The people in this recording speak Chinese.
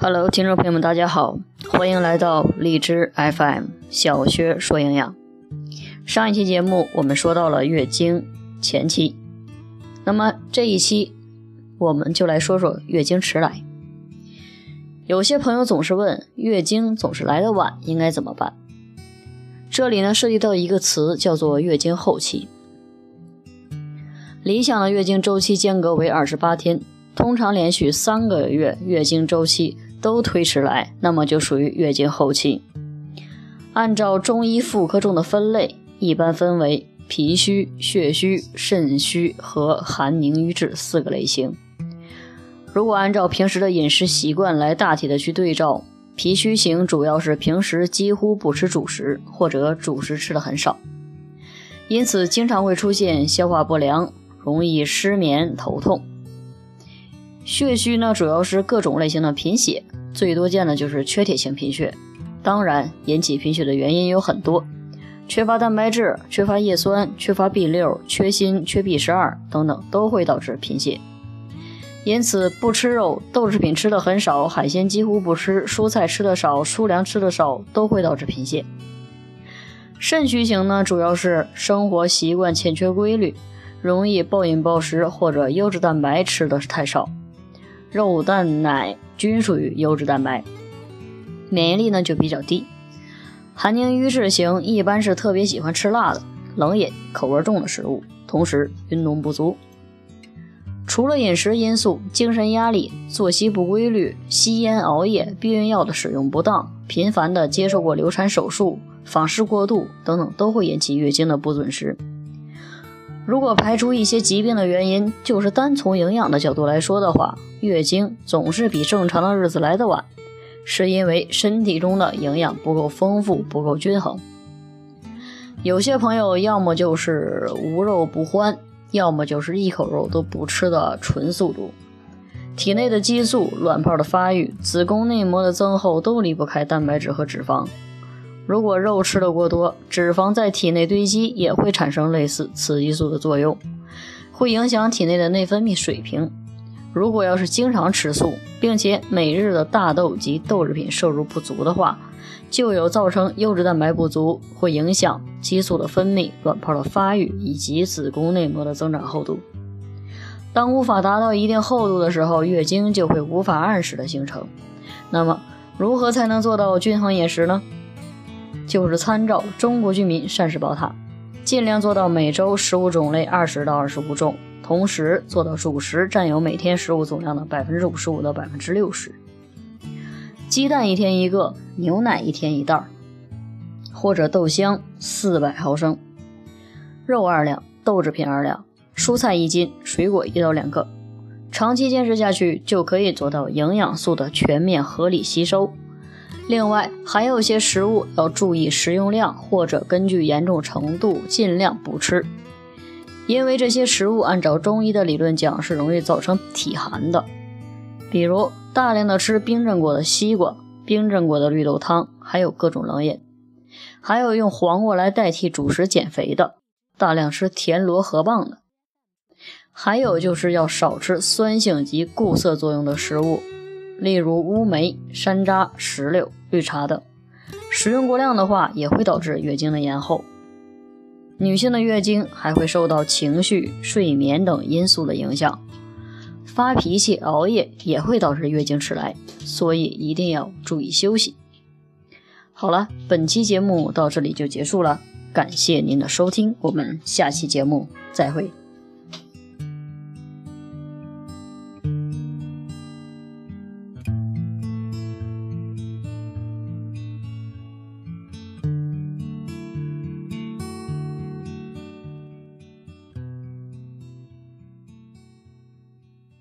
Hello，听众朋友们，大家好，欢迎来到荔枝 FM 小薛说营养。上一期节目我们说到了月经前期，那么这一期我们就来说说月经迟来。有些朋友总是问，月经总是来的晚，应该怎么办？这里呢涉及到一个词，叫做月经后期。理想的月经周期间隔为二十八天，通常连续三个月月经周期都推迟来，那么就属于月经后期。按照中医妇科中的分类，一般分为脾虚、血虚、肾虚和寒凝瘀滞四个类型。如果按照平时的饮食习惯来大体的去对照，脾虚型主要是平时几乎不吃主食，或者主食吃的很少，因此经常会出现消化不良。容易失眠、头痛。血虚呢，主要是各种类型的贫血，最多见的就是缺铁性贫血。当然，引起贫血的原因有很多，缺乏蛋白质、缺乏叶酸、缺乏 B 六、缺锌、缺 B 十二等等，都会导致贫血。因此，不吃肉、豆制品吃的很少，海鲜几乎不吃，蔬菜吃的少，粗粮吃的少，都会导致贫血。肾虚型呢，主要是生活习惯欠缺规律。容易暴饮暴食或者优质蛋白吃的太少，肉蛋奶均属于优质蛋白，免疫力呢就比较低。寒凝瘀滞型一般是特别喜欢吃辣的、冷饮、口味重的食物，同时运动不足。除了饮食因素，精神压力、作息不规律、吸烟、熬夜、避孕药的使用不当、频繁的接受过流产手术、访视过度等等，都会引起月经的不准时。如果排除一些疾病的原因，就是单从营养的角度来说的话，月经总是比正常的日子来得晚，是因为身体中的营养不够丰富、不够均衡。有些朋友要么就是无肉不欢，要么就是一口肉都不吃的纯素猪，体内的激素、卵泡的发育、子宫内膜的增厚都离不开蛋白质和脂肪。如果肉吃的过多，脂肪在体内堆积也会产生类似雌激素的作用，会影响体内的内分泌水平。如果要是经常吃素，并且每日的大豆及豆制品摄入不足的话，就有造成优质蛋白不足，会影响激素的分泌、卵泡的发育以及子宫内膜的增长厚度。当无法达到一定厚度的时候，月经就会无法按时的形成。那么，如何才能做到均衡饮食呢？就是参照中国居民膳食宝塔，尽量做到每周食物种类二十到二十五种，同时做到主食占有每天食物总量的百分之五十五到百分之六十。鸡蛋一天一个，牛奶一天一袋儿，或者豆浆四百毫升，肉二两，豆制品二两，蔬菜一斤，水果一到两个。长期坚持下去，就可以做到营养素的全面合理吸收。另外，还有些食物要注意食用量，或者根据严重程度尽量不吃，因为这些食物按照中医的理论讲是容易造成体寒的。比如大量的吃冰镇过的西瓜、冰镇过的绿豆汤，还有各种冷饮，还有用黄瓜来代替主食减肥的，大量吃田螺、河蚌的，还有就是要少吃酸性及固涩作用的食物。例如乌梅、山楂、石榴、绿茶等，食用过量的话，也会导致月经的延后。女性的月经还会受到情绪、睡眠等因素的影响，发脾气、熬夜也会导致月经迟来，所以一定要注意休息。好了，本期节目到这里就结束了，感谢您的收听，我们下期节目再会。